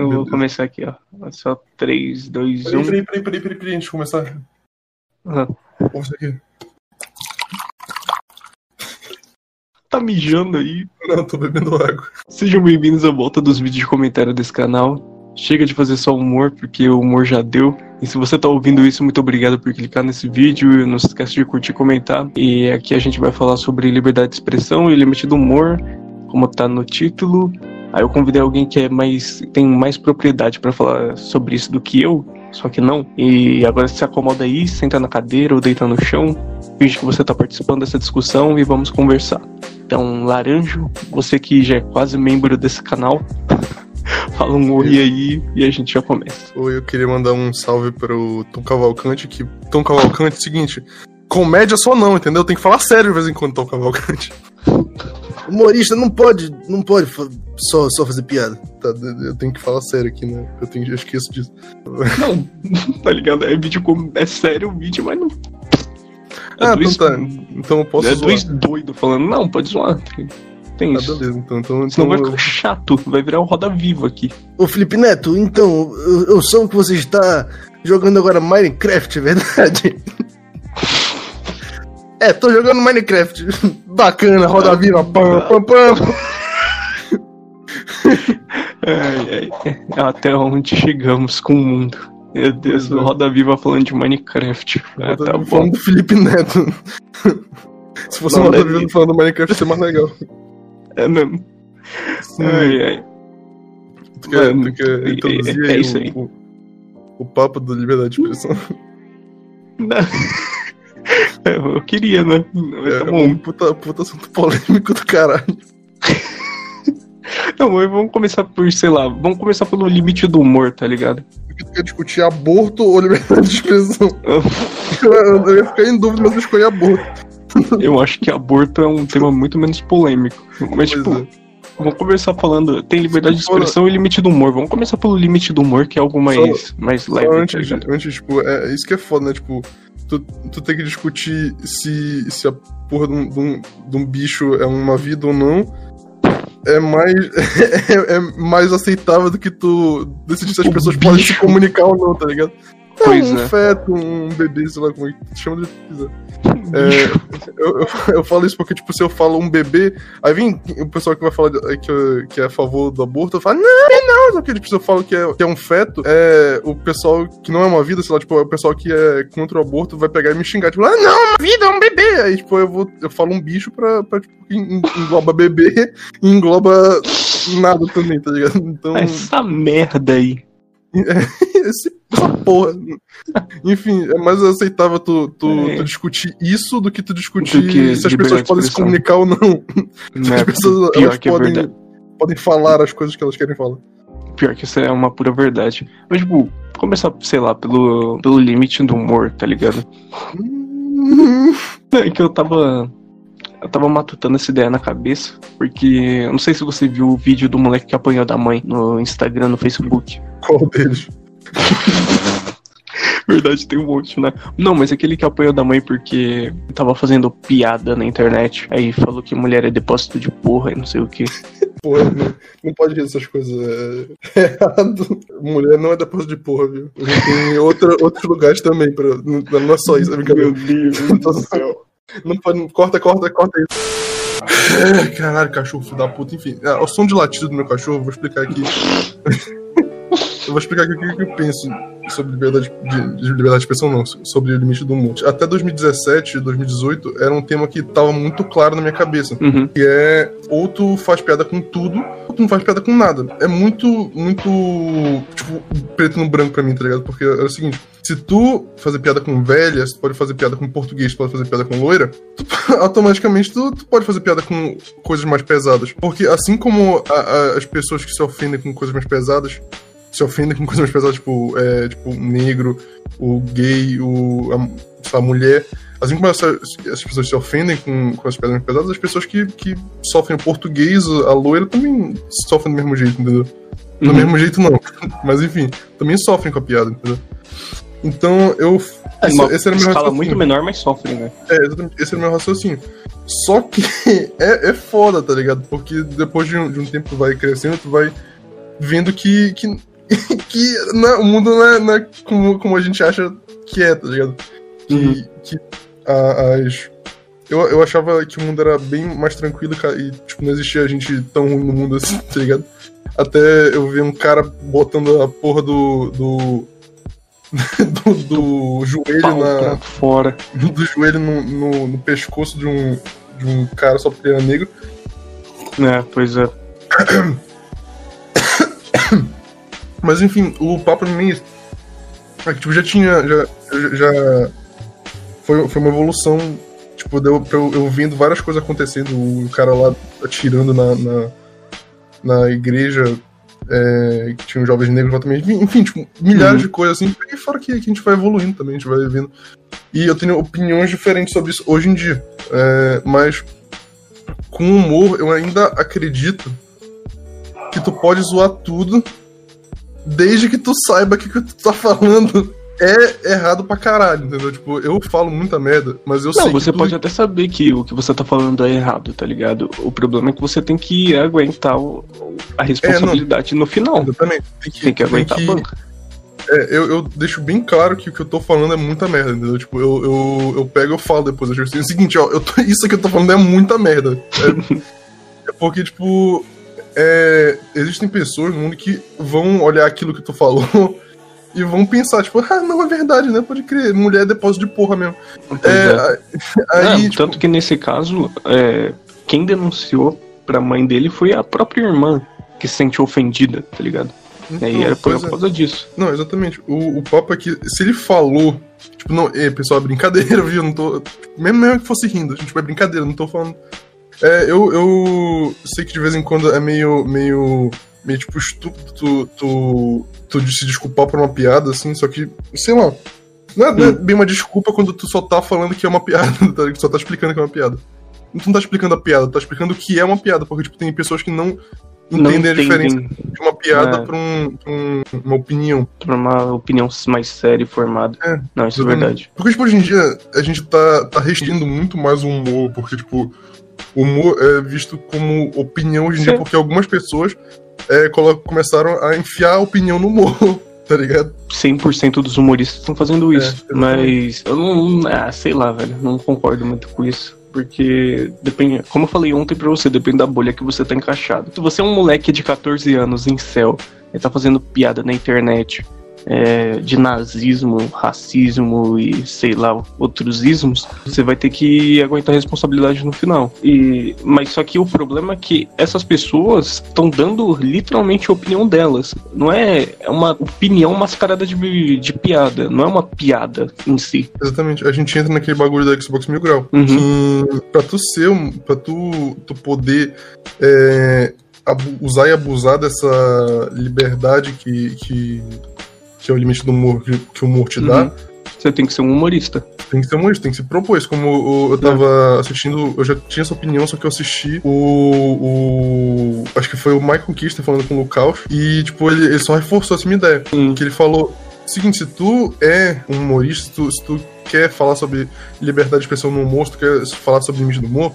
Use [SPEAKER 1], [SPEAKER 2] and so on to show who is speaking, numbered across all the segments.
[SPEAKER 1] Eu vou começar aqui, ó. Só 3, 2, 1.
[SPEAKER 2] Peraí, peraí, peraí, peraí, peraí, antes de começar. Ouve isso aqui.
[SPEAKER 1] tá mijando aí.
[SPEAKER 2] Não, tô bebendo água.
[SPEAKER 1] Sejam bem-vindos à volta dos vídeos de comentário desse canal. Chega de fazer só humor, porque o humor já deu. E se você tá ouvindo isso, muito obrigado por clicar nesse vídeo. Não se esqueça de curtir e comentar. E aqui a gente vai falar sobre liberdade de expressão e limite do humor, como tá no título. Aí eu convidei alguém que é mais tem mais propriedade pra falar sobre isso do que eu, só que não. E agora se acomoda aí, senta na cadeira ou deita no chão, finge que você tá participando dessa discussão e vamos conversar. Então, Laranjo, você que já é quase membro desse canal, fala um oi aí e a gente já começa.
[SPEAKER 2] Oi, eu queria mandar um salve pro Tom Cavalcante, que Tom Cavalcante, é seguinte, comédia só não, entendeu? Tem que falar sério de vez em quando, Tom Cavalcante.
[SPEAKER 3] Humorista não pode, não pode só, só fazer piada.
[SPEAKER 2] Tá, eu tenho que falar sério aqui, né? Eu, tenho, eu esqueço disso.
[SPEAKER 1] Não, tá ligado? É vídeo com. É sério o vídeo, mas não. É
[SPEAKER 2] ah,
[SPEAKER 1] dois,
[SPEAKER 2] então tá. Então eu posso
[SPEAKER 1] é
[SPEAKER 2] zoar.
[SPEAKER 1] dois doidos falando, não, pode zoar. Tem
[SPEAKER 2] Ah,
[SPEAKER 1] isso.
[SPEAKER 2] beleza, então. então,
[SPEAKER 1] Senão
[SPEAKER 2] então
[SPEAKER 1] vai ficar chato, vai virar um roda viva aqui.
[SPEAKER 3] Ô Felipe Neto, então, eu, eu soube que você está jogando agora Minecraft, é verdade? É, tô jogando Minecraft. Bacana, roda viva, pam, pam, pam.
[SPEAKER 1] Ai, ai. Até onde chegamos com o mundo. Meu Deus,
[SPEAKER 2] é.
[SPEAKER 1] Roda Viva falando de Minecraft. Ah, tá bom.
[SPEAKER 2] falando do Felipe Neto. Se fosse
[SPEAKER 1] Não,
[SPEAKER 2] uma
[SPEAKER 1] deve-
[SPEAKER 2] vida falando do Minecraft, ia ser mais legal.
[SPEAKER 1] É mesmo.
[SPEAKER 2] Sim.
[SPEAKER 1] Ai, ai.
[SPEAKER 2] Tu quer,
[SPEAKER 1] Mano,
[SPEAKER 2] tu quer
[SPEAKER 1] é-
[SPEAKER 2] introduzir
[SPEAKER 1] é
[SPEAKER 2] aí
[SPEAKER 1] isso
[SPEAKER 2] o,
[SPEAKER 1] aí.
[SPEAKER 2] O, o papo da liberdade de expressão?
[SPEAKER 1] Não. Eu queria, né? Mas tá
[SPEAKER 2] É
[SPEAKER 1] bom.
[SPEAKER 2] um puta, puta assunto polêmico do caralho.
[SPEAKER 1] Não, mas vamos começar por, sei lá, vamos começar pelo limite do humor, tá ligado?
[SPEAKER 2] Porque tu quer discutir aborto ou liberdade de expressão? Eu, eu- eu ia ficar em dúvida, mas eu escolhi aborto.
[SPEAKER 1] Eu acho que aborto é um tema muito menos polêmico. Mas,
[SPEAKER 2] Pois
[SPEAKER 1] tipo,
[SPEAKER 2] é.
[SPEAKER 1] vamos conversar falando. Tem liberdade de expressão e limite do humor. Vamos começar pelo limite do humor, que é algo mais, mais
[SPEAKER 2] Só
[SPEAKER 1] leve. tá
[SPEAKER 2] antes,
[SPEAKER 1] ligado?
[SPEAKER 2] antes, tipo, é isso que é foda, né? Tipo, tu, tu tem que discutir se, se a porra de um, de, um, de um bicho é uma vida ou não. É mais, é, é mais aceitável do que tu decidir se as
[SPEAKER 1] O
[SPEAKER 2] pessoas podem se
[SPEAKER 1] bicho.
[SPEAKER 2] comunicar ou não, tá ligado?
[SPEAKER 1] Pois
[SPEAKER 2] um
[SPEAKER 1] é.
[SPEAKER 2] feto, um bebê, sei lá como é que chama de quiser. É, eu, eu, eu falo isso porque, tipo, se eu falo um bebê, aí vem o pessoal que vai falar de- que, que é a favor do aborto, eu falo, não, é não, só que, tipo, se eu falo que é, que é um feto, é, o pessoal que não é uma vida, sei lá, tipo, o pessoal que é contra o aborto vai pegar e me xingar, tipo, ah, não, é uma vida, é um bebê. Aí, tipo, eu vou, eu falo um bicho pra, pra tipo, engloba bebê e engloba nada também, tá ligado? Então,
[SPEAKER 1] Essa merda aí.
[SPEAKER 2] esse, essa porra. Enfim, é mais aceitável tu, tu,
[SPEAKER 1] É.
[SPEAKER 2] tu discutir isso do que tu discutir
[SPEAKER 1] que
[SPEAKER 2] se as pessoas
[SPEAKER 1] de
[SPEAKER 2] podem se comunicar ou não. Se
[SPEAKER 1] Né?
[SPEAKER 2] as pessoas
[SPEAKER 1] Pior
[SPEAKER 2] elas
[SPEAKER 1] que é
[SPEAKER 2] podem,
[SPEAKER 1] verdade.
[SPEAKER 2] podem falar as coisas que elas querem falar.
[SPEAKER 1] Pior que isso é uma pura verdade. Mas, tipo, começar, sei lá, pelo, pelo limite do humor, tá ligado? É que eu tava. Eu tava matutando essa ideia na cabeça, porque eu não sei se você viu o vídeo do moleque que apanhou da mãe no Instagram, no Facebook.
[SPEAKER 2] Qual deles?
[SPEAKER 1] Verdade, tem um monte, né? Não, mas aquele que apanhou da mãe porque tava fazendo piada na internet. Aí falou que mulher é depósito de porra e não sei o que.
[SPEAKER 2] Porra, não, não pode dizer essas coisas. É, errado. Mulher não é depósito de porra, viu? Tem outra, outros lugares também. Pra, não, não é só isso, é brincadeira.
[SPEAKER 1] Deus
[SPEAKER 2] do céu. Não pode. Corta, corta, corta isso. Caralho, cachorro, filho da puta. Enfim, é, o som de latido do meu cachorro, vou explicar aqui. Eu vou explicar aqui o que eu penso sobre liberdade de, de liberdade de expressão, não, sobre o limite do humor. Até 2017, 2018, era um tema que tava muito claro na minha cabeça.
[SPEAKER 1] Uhum.
[SPEAKER 2] Que é ou tu faz piada com tudo, ou tu não faz piada com nada. É muito, muito, tipo, preto no branco pra mim, tá ligado? Porque é o seguinte, se tu fazer piada com velha, tu pode fazer piada com português, tu pode fazer piada com loira, tu, automaticamente tu, tu pode fazer piada com coisas mais pesadas. Porque assim como a- a- as pessoas que se ofendem com coisas mais pesadas, se ofendem com coisas mais pesadas, tipo, é, tipo o negro, o gay, o, a, sei lá, a mulher. Assim como essa, as pessoas se ofendem com, com as piadas mais pesadas, as pessoas que, que sofrem o português, a loira, também sofrem do mesmo jeito, entendeu? Do
[SPEAKER 1] Uhum.
[SPEAKER 2] mesmo jeito não. Mas enfim, também sofrem com a piada, entendeu? Então eu.
[SPEAKER 1] É
[SPEAKER 2] esse, esse era o meu raciocínio.
[SPEAKER 1] muito menor, mas sofre, né?
[SPEAKER 2] É, exatamente. Esse era o meu raciocínio. Só que é, é foda, tá ligado? Porque depois de um, de um tempo tu vai crescendo, tu vai vendo que, que, que o mundo não é, não é como, como a gente acha que é, tá ligado? Que,
[SPEAKER 1] Uhum.
[SPEAKER 2] que a- as. Eu, eu achava que o mundo era bem mais tranquilo e tipo, não existia gente tão ruim no mundo assim, tá ligado? Até eu vi um cara botando a porra do. do. do, do joelho
[SPEAKER 1] Pau
[SPEAKER 2] na.
[SPEAKER 1] fora.
[SPEAKER 2] Do joelho no, no, no pescoço de um, de um cara só porque era negro.
[SPEAKER 1] É, pois é.
[SPEAKER 2] Mas enfim, o papo no início é que tipo, já tinha. Já, já- foi, foi uma evolução. Tipo, deu eu, eu vendo várias coisas acontecendo. O cara lá atirando na, na, na igreja. é, que tinha jovens negros lá também. Enfim, enfim, tipo, milhares
[SPEAKER 1] Uhum.
[SPEAKER 2] de coisas assim. E fora que, que a gente vai evoluindo também, a gente vai vendo. E eu tenho opiniões diferentes sobre isso hoje em dia. É, mas com humor, eu ainda acredito que tu pode zoar tudo desde que tu saiba que o que tu tá falando é errado pra caralho, entendeu? Tipo, eu falo muita merda, mas eu
[SPEAKER 1] Não,
[SPEAKER 2] sei
[SPEAKER 1] você
[SPEAKER 2] que
[SPEAKER 1] pode até saber que o que você tá falando é errado, tá ligado? O problema é que você tem que aguentar o- a responsabilidade no final.
[SPEAKER 2] Exatamente. Tem que,
[SPEAKER 1] Tem que aguentar
[SPEAKER 2] tem
[SPEAKER 1] a banca.
[SPEAKER 2] é, eu, eu deixo bem claro que o que eu tô falando é muita merda, entendeu? Tipo, eu, eu, eu pego e eu falo depois. Eu digo assim, é o seguinte, ó, tô- isso que eu tô falando é muita merda. É, é porque, tipo, é, existem pessoas no mundo que vão olhar aquilo que tu falou e vão pensar, tipo, ah, não, é verdade, né? Pode crer, mulher é depósito de porra mesmo. É,
[SPEAKER 1] é.
[SPEAKER 2] aí,
[SPEAKER 1] É,
[SPEAKER 2] tipo,
[SPEAKER 1] Tanto que nesse caso, é, quem denunciou pra mãe dele foi a própria irmã que se sentiu ofendida, tá ligado?
[SPEAKER 2] então,
[SPEAKER 1] e era por
[SPEAKER 2] é.
[SPEAKER 1] causa disso.
[SPEAKER 2] Não, exatamente. O, o papo é que se ele falou, tipo, não, é, pessoal, é brincadeira, viu? Não tô. tipo, mesmo, mesmo que fosse rindo, tipo, é brincadeira, não tô falando. É, eu, eu sei que de vez em quando é meio. meio. meio tipo estúpido tu, tu, tu se desculpar por uma piada, assim, só que, sei lá. Não é, não é bem uma desculpa quando tu só tá falando que é uma piada, tá? só tá explicando que é uma piada. Tu não tá explicando a piada, tu tá explicando o que é uma piada, porque, tipo, tem pessoas que não
[SPEAKER 1] Não
[SPEAKER 2] entendem a diferença de uma piada
[SPEAKER 1] É.
[SPEAKER 2] pra, um, pra um- uma opinião.
[SPEAKER 1] pra uma opinião mais séria e formada.
[SPEAKER 2] É,
[SPEAKER 1] Não, isso é verdade.
[SPEAKER 2] Porque, tipo, hoje em dia a gente tá, tá restringindo muito mais o humor, porque, tipo, humor é visto como opinião hoje em dia, porque algumas pessoas é, começaram a enfiar a opinião no humor, tá ligado?
[SPEAKER 1] 100% dos humoristas estão fazendo isso.
[SPEAKER 2] exatamente.
[SPEAKER 1] mas eu não. Ah, sei lá, velho. Não concordo muito com isso. Porque depende. Como eu falei ontem pra você, depende da bolha que você tá encaixado. Se você é um moleque de 14 anos em céu e tá fazendo piada na internet é, de nazismo, racismo e sei lá, outros ismos, você vai ter que aguentar a responsabilidade no final. E, mas só que o problema é que essas pessoas estão dando literalmente a opinião delas. Não é, é uma opinião mascarada de, de piada, não é uma piada em si.
[SPEAKER 2] Exatamente. A gente entra naquele bagulho da Xbox Mil Grau.
[SPEAKER 1] Uhum.
[SPEAKER 2] Que pra tu ser, pra tu, tu poder é, usar e abusar dessa liberdade que, que, que é o limite do humor que, que o humor te dá,
[SPEAKER 1] Uhum. Você tem que ser um humorista.
[SPEAKER 2] Tem que ser humorista, tem que se propor isso. Como o- eu tava assistindo, eu já tinha essa opinião, só que eu assisti o. o acho que foi o Michael Kister falando com o Lucaus. E, tipo, ele, ele só reforçou essa minha ideia. Que ele falou: seguinte, se tu é um humorista, se tu, se tu quer falar sobre liberdade de expressão no humor, se tu quer falar sobre limite do humor,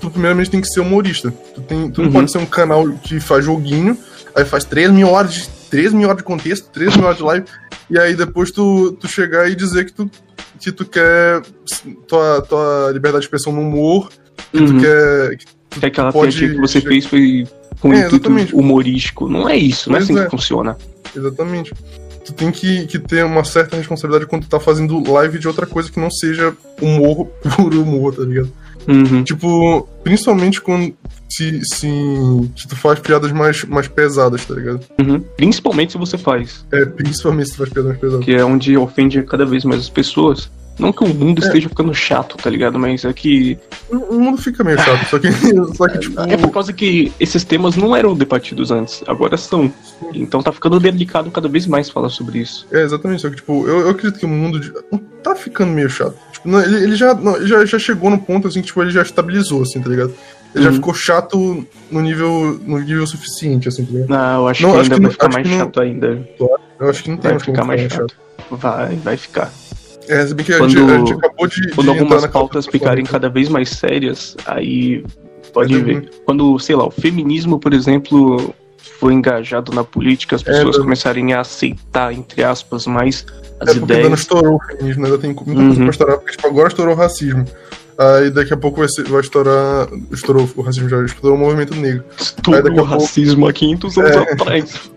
[SPEAKER 2] tu primeiramente tem que ser humorista. Tu, tem, tu
[SPEAKER 1] Uhum.
[SPEAKER 2] não pode ser um canal que faz joguinho, aí faz 3 mil horas de. 3 mil horas de contexto, 3 mil horas de live, e aí depois tu, tu chegar e dizer que tu, que tu quer tua, tua liberdade de expressão no humor, que
[SPEAKER 1] Uhum.
[SPEAKER 2] tu quer. Que
[SPEAKER 1] Que aquela
[SPEAKER 2] pode
[SPEAKER 1] que você fez foi com
[SPEAKER 2] É,
[SPEAKER 1] humorístico. Não é isso, não é assim
[SPEAKER 2] é.
[SPEAKER 1] que funciona.
[SPEAKER 2] Exatamente. Tu tem que, que ter uma certa responsabilidade quando tu tá fazendo live de outra coisa que não seja humor puro humor, tá ligado?
[SPEAKER 1] Uhum.
[SPEAKER 2] Tipo, principalmente quando se, se, se tu faz piadas mais, mais pesadas, tá ligado?
[SPEAKER 1] Uhum. Principalmente se você faz,
[SPEAKER 2] É, principalmente se tu faz piadas mais pesadas.
[SPEAKER 1] que é onde ofende cada vez mais as pessoas. Não que o mundo
[SPEAKER 2] É.
[SPEAKER 1] esteja ficando chato, tá ligado? Mas é que.
[SPEAKER 2] O mundo fica meio chato, só que, só que tipo.
[SPEAKER 1] É por causa que esses temas não eram debatidos antes, agora são. Então tá ficando delicado cada vez mais falar sobre isso.
[SPEAKER 2] É, exatamente, só que, tipo, eu, eu acredito que o mundo de- tá ficando meio chato. Tipo, não, ele, ele já, não, já, já chegou no ponto, assim, que, tipo, ele já estabilizou, assim, tá ligado? Ele já
[SPEAKER 1] Uhum.
[SPEAKER 2] ficou chato no nível, no nível suficiente, assim, tá ligado?
[SPEAKER 1] Ah, eu acho
[SPEAKER 2] Não,
[SPEAKER 1] que
[SPEAKER 2] acho
[SPEAKER 1] ainda
[SPEAKER 2] que
[SPEAKER 1] vai
[SPEAKER 2] não-
[SPEAKER 1] ficar mais
[SPEAKER 2] não-
[SPEAKER 1] chato ainda.
[SPEAKER 2] Eu acho que não tem
[SPEAKER 1] Vai ficar mais
[SPEAKER 2] ficar
[SPEAKER 1] chato. Vai, vai ficar.
[SPEAKER 2] É, se bem que a,
[SPEAKER 1] Quando-
[SPEAKER 2] gente, a gente acabou de, de
[SPEAKER 1] Quando
[SPEAKER 2] entrar
[SPEAKER 1] algumas pautas ficarem
[SPEAKER 2] pop,
[SPEAKER 1] cada vez mais sérias, aí pode
[SPEAKER 2] dar
[SPEAKER 1] ver.
[SPEAKER 2] ruim.
[SPEAKER 1] Quando, sei lá, o feminismo, por exemplo, for engajado na política, as pessoas
[SPEAKER 2] é,
[SPEAKER 1] começarem a aceitar, entre aspas, mais as
[SPEAKER 2] é porque
[SPEAKER 1] ideias.
[SPEAKER 2] ainda não estourou o feminismo, ainda tem muita
[SPEAKER 1] Uhum.
[SPEAKER 2] coisa pra estourar, porque tipo, agora estourou o racismo. Aí daqui a pouco vai, ser- vai estourar. Estourou o racismo já, estourou o movimento negro.
[SPEAKER 1] Estourou
[SPEAKER 2] a
[SPEAKER 1] o
[SPEAKER 2] pouco-
[SPEAKER 1] racismo há 500 anos
[SPEAKER 2] É.
[SPEAKER 1] atrás.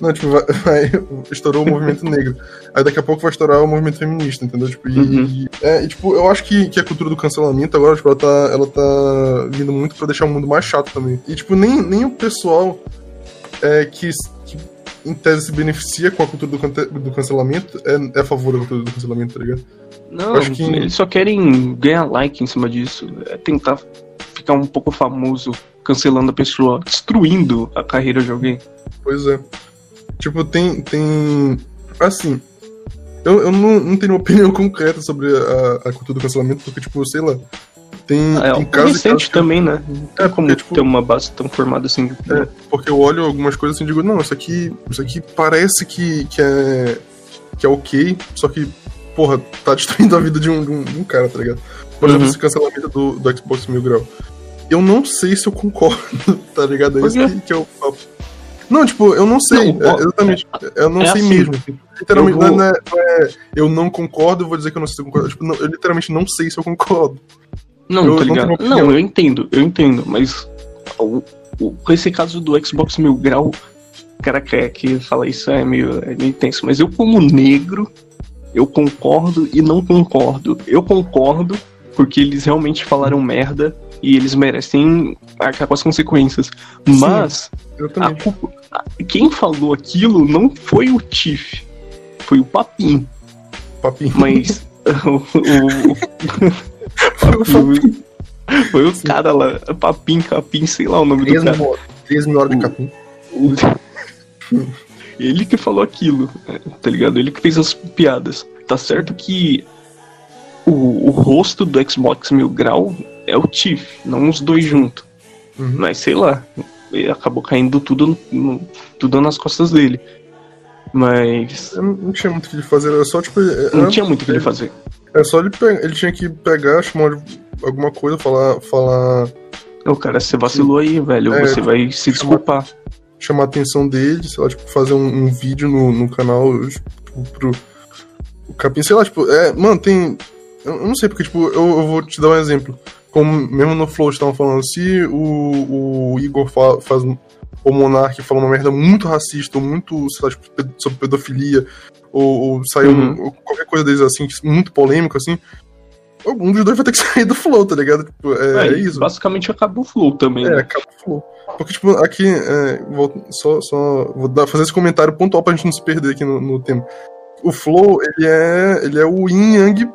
[SPEAKER 2] Não, tipo, vai, vai- estourou o movimento negro. Aí daqui a pouco vai estourar o movimento feminista, entendeu? Tipo, e,
[SPEAKER 1] Uhum.
[SPEAKER 2] e- é, e, tipo, eu acho que, que a cultura do cancelamento agora, tipo, ela tá, ela tá vindo muito pra deixar o mundo mais chato também. E, tipo, nem, nem o pessoal é, que, que em tese se beneficia com a cultura do, do cancelamento é, é a favor da cultura do cancelamento, tá ligado?
[SPEAKER 1] Não,
[SPEAKER 2] Acho que-
[SPEAKER 1] eles só querem ganhar like em cima disso. É tentar ficar um pouco famoso, cancelando a pessoa, destruindo a carreira de alguém.
[SPEAKER 2] Pois é. Tipo, tem. tem assim. Eu, eu não, não tenho uma opinião concreta sobre a, a cultura do cancelamento, porque, tipo, sei lá. Tem,
[SPEAKER 1] É
[SPEAKER 2] tem
[SPEAKER 1] recente
[SPEAKER 2] que eu-
[SPEAKER 1] também, né? Não tem
[SPEAKER 2] É,
[SPEAKER 1] como
[SPEAKER 2] tipo-
[SPEAKER 1] ter uma base tão formada assim.
[SPEAKER 2] É, porque eu olho algumas coisas assim e digo, não, isso aqui, isso aqui parece que, que, é, que é ok, só que, porra, tá destruindo a vida de um, de um, de um cara, tá ligado? Por exemplo,
[SPEAKER 1] Uhum.
[SPEAKER 2] esse cancelamento do, do Xbox Mil Grau. Eu não sei se eu concordo, tá ligado? É isso que, que é o papo. Não, tipo, eu não sei,
[SPEAKER 1] Não,
[SPEAKER 2] é, exatamente. Eu não
[SPEAKER 1] é
[SPEAKER 2] sei
[SPEAKER 1] assim,
[SPEAKER 2] mesmo. assim. Literalmente,
[SPEAKER 1] eu vou-
[SPEAKER 2] não, é, não é eu não concordo, eu vou dizer que eu não sei se eu concordo. Tipo, não, eu literalmente não sei se eu concordo.
[SPEAKER 1] Não,
[SPEAKER 2] Eu
[SPEAKER 1] tá
[SPEAKER 2] não
[SPEAKER 1] ligado? Não,
[SPEAKER 2] opinião.
[SPEAKER 1] eu entendo, eu entendo, mas o, o- com esse caso do Xbox Mil Grau, o cara quer que fala isso é meio, é meio intenso, mas eu como negro, eu concordo e não concordo. Eu concordo porque eles realmente falaram merda e eles merecem arcar com as consequências. Mas
[SPEAKER 2] Eu
[SPEAKER 1] a culpa, a- quem falou aquilo não foi o Tiff, foi o Papim.
[SPEAKER 2] Papinho.
[SPEAKER 1] Mas o, o-
[SPEAKER 2] Foi o
[SPEAKER 1] Foi, foi o cara lá, Papim, Capim, sei lá o nome do
[SPEAKER 2] 13
[SPEAKER 1] cara.
[SPEAKER 2] 13 mil horas de
[SPEAKER 1] O-
[SPEAKER 2] capim.
[SPEAKER 1] O- Ele que falou aquilo, é, tá ligado? Ele que fez as piadas. Tá certo que o, o rosto do Xbox Mil Grau é o Tiff, não os dois juntos.
[SPEAKER 2] Uhum.
[SPEAKER 1] Mas sei lá, ele acabou caindo tudo, no- tudo nas costas dele. Mas
[SPEAKER 2] Eu não tinha muito o que ele fazer, era só tipo. Era,
[SPEAKER 1] não tinha muito o que ele fazer.
[SPEAKER 2] era só ele pegar, ele tinha que pegar, chamar alguma coisa, falar, falar,
[SPEAKER 1] O cara, você vacilou aí, velho.
[SPEAKER 2] É,
[SPEAKER 1] você vai se desculpar.
[SPEAKER 2] Chamar a atenção dele, sei lá, tipo, fazer um, um vídeo no, no canal, tipo, pro. O Capim, sei lá, tipo, é, mano, tem. Eu eu não sei, porque, tipo, eu, eu vou te dar um exemplo. Como mesmo no Flow estavam falando, se o, o Igor fa- faz. um- O Monark fala uma merda muito racista, ou muito, sei lá, tipo, sobre pedofilia, ou, ou saiu
[SPEAKER 1] Uhum.
[SPEAKER 2] ou qualquer coisa deles assim, muito polêmico, assim. Um dos dois vai ter que sair do Flow, tá ligado? Tipo, é,
[SPEAKER 1] É,
[SPEAKER 2] é isso.
[SPEAKER 1] Basicamente acabou o flow também.
[SPEAKER 2] É,
[SPEAKER 1] né?
[SPEAKER 2] acaba o flow. Porque, tipo, aqui, é, vou só, só vou dar, fazer esse comentário pontual pra gente não se perder aqui no, no tema. O Flow, ele é, ele é o yin yang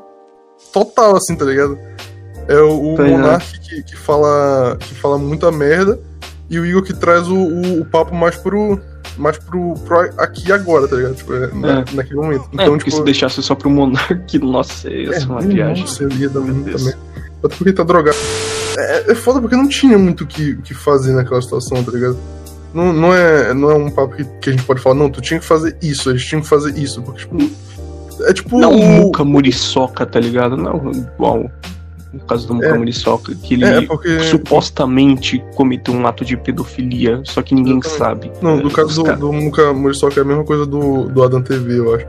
[SPEAKER 2] total, assim, tá ligado? É o, o
[SPEAKER 1] Tá ligado.
[SPEAKER 2] Monark que, que, fala, que fala muita merda e o Igor que traz o, o, o papo mais pro, mais pro, pro aqui e agora, tá ligado? Tipo, é, na- naquele momento.
[SPEAKER 1] É,
[SPEAKER 2] Então, tipo,
[SPEAKER 1] se deixasse só pro Monark, nossa, ia ser uma
[SPEAKER 2] é,
[SPEAKER 1] viagem.
[SPEAKER 2] Nossa, eu ia dar muito também. Até porque tá drogado. É, é foda porque não tinha muito o que, que fazer naquela situação, tá ligado? Não, não, é, não é um papo que, que a gente pode falar, não, tu tinha que fazer isso, a gente tinha que fazer isso. Porque, tipo. É tipo.
[SPEAKER 1] Não o- Muca Muriçoca, tá ligado? Não, igual no caso do Muca
[SPEAKER 2] É.
[SPEAKER 1] Muriçoca, que ele
[SPEAKER 2] É, porque.
[SPEAKER 1] supostamente cometeu um ato de pedofilia, só que ninguém sabe.
[SPEAKER 2] Não,
[SPEAKER 1] É,
[SPEAKER 2] do caso do,
[SPEAKER 1] cara-
[SPEAKER 2] do Muka Muriçoca é a mesma coisa do, do Adam TV, eu acho.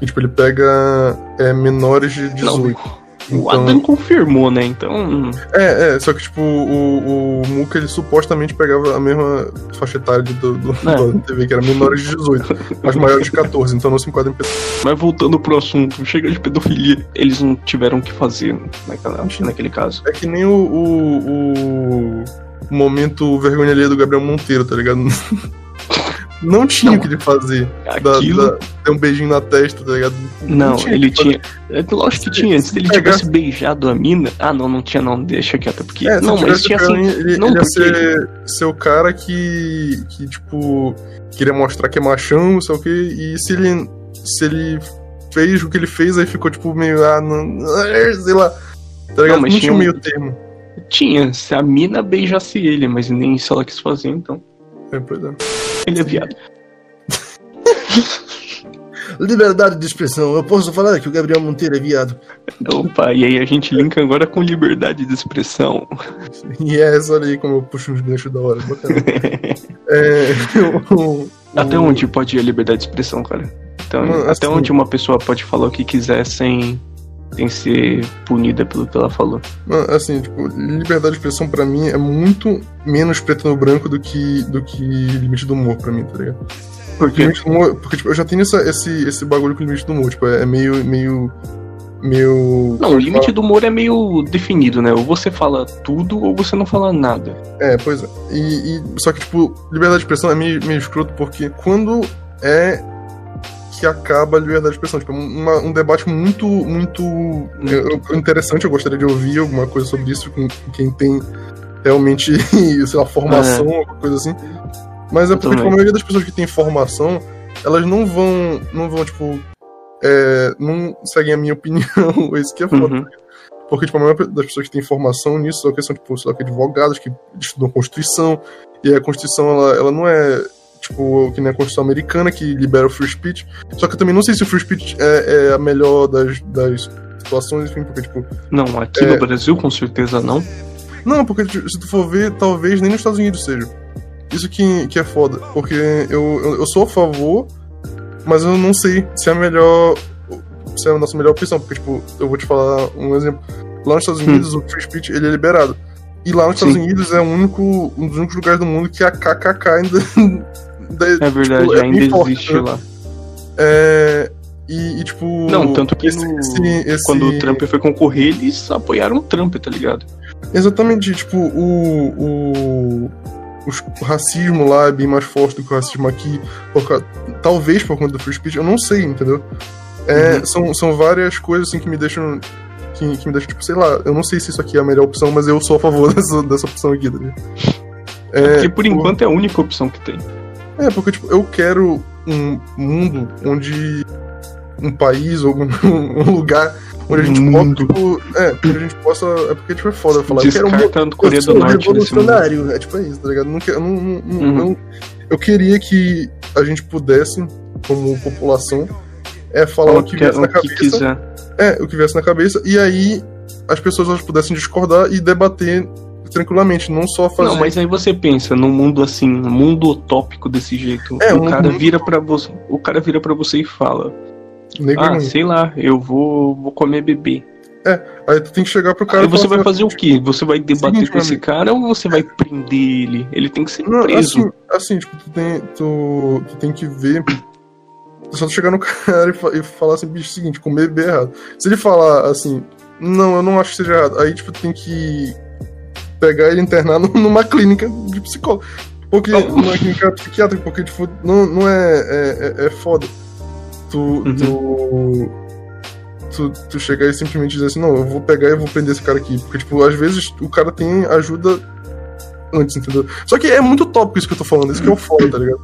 [SPEAKER 2] Que, tipo, ele pega é, menores de 18.
[SPEAKER 1] O
[SPEAKER 2] Então-
[SPEAKER 1] Adam confirmou, né? Então.
[SPEAKER 2] É, é, só que, tipo, o, o Muka, ele supostamente pegava a mesma faixa etária do, do,
[SPEAKER 1] É.
[SPEAKER 2] Adam TV, que era menores de 18, mas maiores de 14, então não se enquadra em
[SPEAKER 1] Mas voltando pro assunto, chega de pedofilia. Eles não tiveram o que fazer naquela, naquele caso.
[SPEAKER 2] É que nem o, o, o momento vergonha do Gabriel Monteiro, tá ligado? Não tinha
[SPEAKER 1] Não.
[SPEAKER 2] o que ele fazer. Da,
[SPEAKER 1] Aquilo.
[SPEAKER 2] da- ter um beijinho na testa, tá ligado?
[SPEAKER 1] Não,
[SPEAKER 2] tinha
[SPEAKER 1] ele tinha. É, lógico que tinha.
[SPEAKER 2] se
[SPEAKER 1] Se ele tivesse beijado a mina. Ah, não, não tinha, não. Deixa quieto. Porque.
[SPEAKER 2] É,
[SPEAKER 1] não, mas tinha assim.
[SPEAKER 2] ele,
[SPEAKER 1] não,
[SPEAKER 2] ele ia ser, ser o cara que, que, tipo, queria mostrar que é machão, sei o quê, e se ele, se ele fez o que ele fez, aí ficou, tipo, meio, ah, não, sei lá, tá ligado? Não,
[SPEAKER 1] mas
[SPEAKER 2] tinha
[SPEAKER 1] tinha
[SPEAKER 2] um- meio termo.
[SPEAKER 1] Tinha, se a mina beijasse ele, mas nem isso ela quis fazer, então.
[SPEAKER 2] É, pois é.
[SPEAKER 1] Ele é viado.
[SPEAKER 3] Liberdade de expressão. Eu posso falar que o Gabriel Monteiro é viado.
[SPEAKER 1] Opa, e aí a gente linka agora com liberdade de expressão.
[SPEAKER 2] E é essa ali como eu puxo uns ganchos da hora. É, o-
[SPEAKER 1] Até
[SPEAKER 2] o-
[SPEAKER 1] onde pode ir a liberdade de expressão, cara? Então,
[SPEAKER 2] Mano,
[SPEAKER 1] até
[SPEAKER 2] assim-
[SPEAKER 1] onde uma pessoa pode falar o que quiser sem, sem ser punida pelo que ela falou.
[SPEAKER 2] Mano, assim, tipo, liberdade de expressão pra mim é muito menos preto no branco do que, do que limite do humor pra mim, tá ligado?
[SPEAKER 1] Por quê?
[SPEAKER 2] Limite do humor, porque, tipo, eu já tenho essa, esse, esse bagulho com limite do humor, tipo, é, é meio, meio, meio...
[SPEAKER 1] Não, o limite do humor é meio definido, né? Ou você fala tudo ou você não fala nada.
[SPEAKER 2] É, pois é. E, e- só que, tipo, liberdade de expressão é meio, meio escroto porque quando é que acaba a liberdade de expressão? Tipo, uma- um debate muito, muito eu- interessante. Eu gostaria de ouvir alguma coisa sobre isso com, quem tem realmente, sei lá, formação, alguma coisa assim. Mas é porque, tipo, a maioria das pessoas que tem formação, elas não vão, não vão, tipo, é, não seguem a minha opinião. Isso que é foda.
[SPEAKER 1] Uhum.
[SPEAKER 2] Porque, tipo, a maioria das pessoas que tem formação nisso são que são, tipo, sei lá, que advogados que estudam Constituição. E a Constituição, ela, ela não é, tipo, que nem a Constituição americana, que libera o free speech. Só que eu também não sei se o free speech é, é a melhor das, das situações, enfim, porque, tipo...
[SPEAKER 1] Não, aqui
[SPEAKER 2] É.
[SPEAKER 1] no Brasil com certeza não.
[SPEAKER 2] Não, porque tipo, se tu for ver, talvez nem nos Estados Unidos seja. Isso que, que é foda. Porque eu, eu, eu sou a favor, mas eu não sei se é a melhor... Se é a nossa melhor opção. Porque, tipo, eu vou te falar um exemplo. Lá nos Estados
[SPEAKER 1] Hum.
[SPEAKER 2] Unidos, o free speech, ele é liberado. E lá nos Estados
[SPEAKER 1] Sim.
[SPEAKER 2] Unidos é o único, um dos únicos lugares do mundo que a KKK ainda... ainda-
[SPEAKER 1] É verdade,
[SPEAKER 2] tipo, é
[SPEAKER 1] ainda existe lá.
[SPEAKER 2] É... E, e, tipo...
[SPEAKER 1] Não, tanto que
[SPEAKER 2] esse-
[SPEAKER 1] no-
[SPEAKER 2] esse- esse-
[SPEAKER 1] quando o Trump foi concorrer, eles apoiaram o Trump, tá ligado?
[SPEAKER 2] Exatamente, tipo, o, o, o racismo lá é bem mais forte do que o racismo aqui, por talvez por conta do free speech, eu não sei, entendeu? É,
[SPEAKER 1] Uhum.
[SPEAKER 2] são, são várias coisas assim que me deixam. Que, que me deixam, tipo, sei lá, eu não sei se isso aqui é a melhor opção, mas eu sou a favor dessa, dessa opção aqui, tá ligado? É,
[SPEAKER 1] Porque por enquanto é a única opção que tem.
[SPEAKER 2] É, porque, tipo, eu quero um mundo onde um país ou um, um lugar onde a gente possa, tipo, é, onde a gente possa. É porque, tipo, é foda eu falar. Eu quero um
[SPEAKER 1] Coreia
[SPEAKER 3] eu
[SPEAKER 1] do Norte
[SPEAKER 3] revolucionário.
[SPEAKER 2] É tipo é isso, tá ligado? Não, quero- não, não,
[SPEAKER 1] Uhum.
[SPEAKER 2] não- eu queria que a gente pudesse, como população, é falar
[SPEAKER 1] Fala
[SPEAKER 2] o que viesse na
[SPEAKER 1] o que
[SPEAKER 2] cabeça.
[SPEAKER 1] quiser.
[SPEAKER 2] É, o que viesse na cabeça, e aí as pessoas elas pudessem discordar e debater tranquilamente, não só fazer.
[SPEAKER 1] Não, mas aí você pensa num mundo assim, um mundo utópico desse jeito.
[SPEAKER 2] É,
[SPEAKER 1] o
[SPEAKER 2] um
[SPEAKER 1] cara
[SPEAKER 2] mundo-
[SPEAKER 1] vira para você, o cara vira para você e fala: "Ah, sei lá, eu vou, vou comer bebê".
[SPEAKER 2] Aí tu tem que chegar pro cara
[SPEAKER 1] Aí
[SPEAKER 2] e
[SPEAKER 1] você vai
[SPEAKER 2] assim,
[SPEAKER 1] fazer o quê? Você vai debater
[SPEAKER 2] Seguinte,
[SPEAKER 1] com esse cara ou você vai prender ele? Ele tem que ser
[SPEAKER 2] Não,
[SPEAKER 1] preso.
[SPEAKER 2] assim, assim, tipo, tu tem, tu, tu tem que ver. É só tu chegar no cara e, fa- e falar assim, bicho, seguinte, comer bebê é errado. Se ele falar assim, não, eu não acho que seja errado, aí, tipo, tem que pegar e internar num- numa clínica de psicólogo. Porque, numa clínica psiquiátrica, porque, tipo, não, não é, é, é- é foda. Tu, tu, tu, tu chegar e simplesmente dizer assim, não, eu vou pegar e vou prender esse cara aqui. Porque, tipo, às vezes o cara tem ajuda antes, entendeu? Só que é muito tópico isso que eu tô falando, isso que é o foda, tá ligado?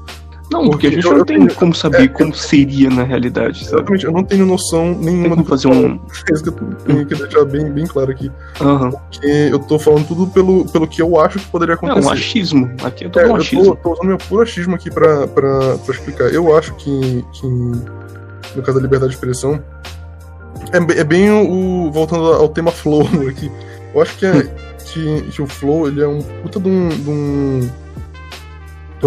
[SPEAKER 1] Não, porque a gente
[SPEAKER 2] eu-
[SPEAKER 1] não
[SPEAKER 2] eu
[SPEAKER 1] tem
[SPEAKER 2] tenho-
[SPEAKER 1] como saber
[SPEAKER 2] é,
[SPEAKER 1] como seria na realidade, sabe?
[SPEAKER 2] Exatamente, eu não tenho noção nenhuma do que eu
[SPEAKER 1] fazer
[SPEAKER 2] tô
[SPEAKER 1] um.
[SPEAKER 2] É isso que eu tenho que deixar bem, bem claro aqui.
[SPEAKER 1] Aham.
[SPEAKER 2] Que eu tô falando tudo pelo, pelo que eu acho que poderia
[SPEAKER 1] É
[SPEAKER 2] acontecer.
[SPEAKER 1] um achismo. Aqui é
[SPEAKER 2] É,
[SPEAKER 1] todo um
[SPEAKER 2] eu tô,
[SPEAKER 1] achismo.
[SPEAKER 2] tô usando meu puro achismo aqui pra, pra, pra explicar. Eu acho que, que, no caso da liberdade de expressão, é, bem- é bem o, Voltando ao tema flow aqui. Eu acho que, é, que, que o flow ele é um puta de um. De um,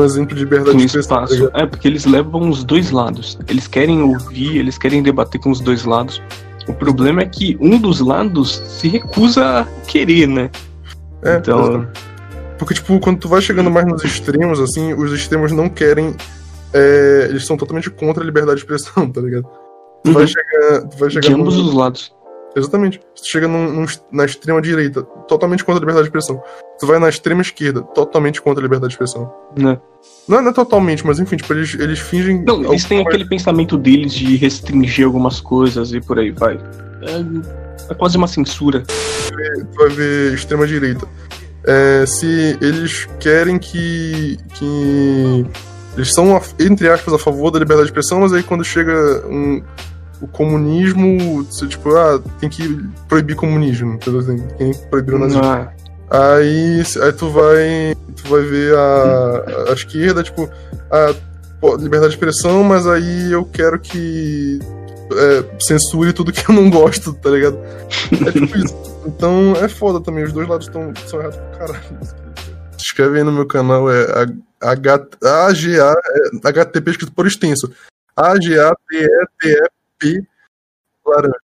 [SPEAKER 2] um exemplo de liberdade de expressão.
[SPEAKER 1] É, porque eles levam os dois lados. Eles querem ouvir, eles querem debater com os dois lados. O problema é que um dos lados se recusa a querer, né?
[SPEAKER 2] É,
[SPEAKER 1] Então,
[SPEAKER 2] Porque, tipo, quando tu vai chegando mais nos extremos, assim, os extremos não querem. é, eles são totalmente contra a liberdade de expressão, tá ligado? Tu vai
[SPEAKER 1] Uhum.
[SPEAKER 2] chegar. Tu vai chegar
[SPEAKER 1] de ambos
[SPEAKER 2] num-
[SPEAKER 1] os lados.
[SPEAKER 2] Exatamente. Tu chega num- num- na extrema direita, totalmente contra a liberdade de expressão. Tu vai na extrema esquerda, totalmente contra a liberdade de expressão.
[SPEAKER 1] Né?
[SPEAKER 2] Não, é- não é totalmente, mas enfim, tipo, eles, eles fingem.
[SPEAKER 1] Não, eles têm aquele pensamento deles de restringir algumas coisas e por aí vai. É, é quase uma censura.
[SPEAKER 2] Tu vai ver extrema direita. É, se eles querem que. que. Eles são, entre aspas, a favor da liberdade de expressão, mas aí quando chega um, o comunismo, tipo, ah, tem que proibir comunismo, entendeu? Tem que proibir o nazismo.
[SPEAKER 1] Ah.
[SPEAKER 2] Aí, aí tu vai tu vai ver a, a esquerda, tipo, a pô, liberdade de expressão, mas aí eu quero que é, censure tudo que eu não gosto, tá ligado? É tipo isso. Então é foda também, os dois lados estão são errados pra caralho. Se inscreve aí no meu canal, é AGA, é, HTP escrito por extenso. A G A T E T E tucupi, laranja.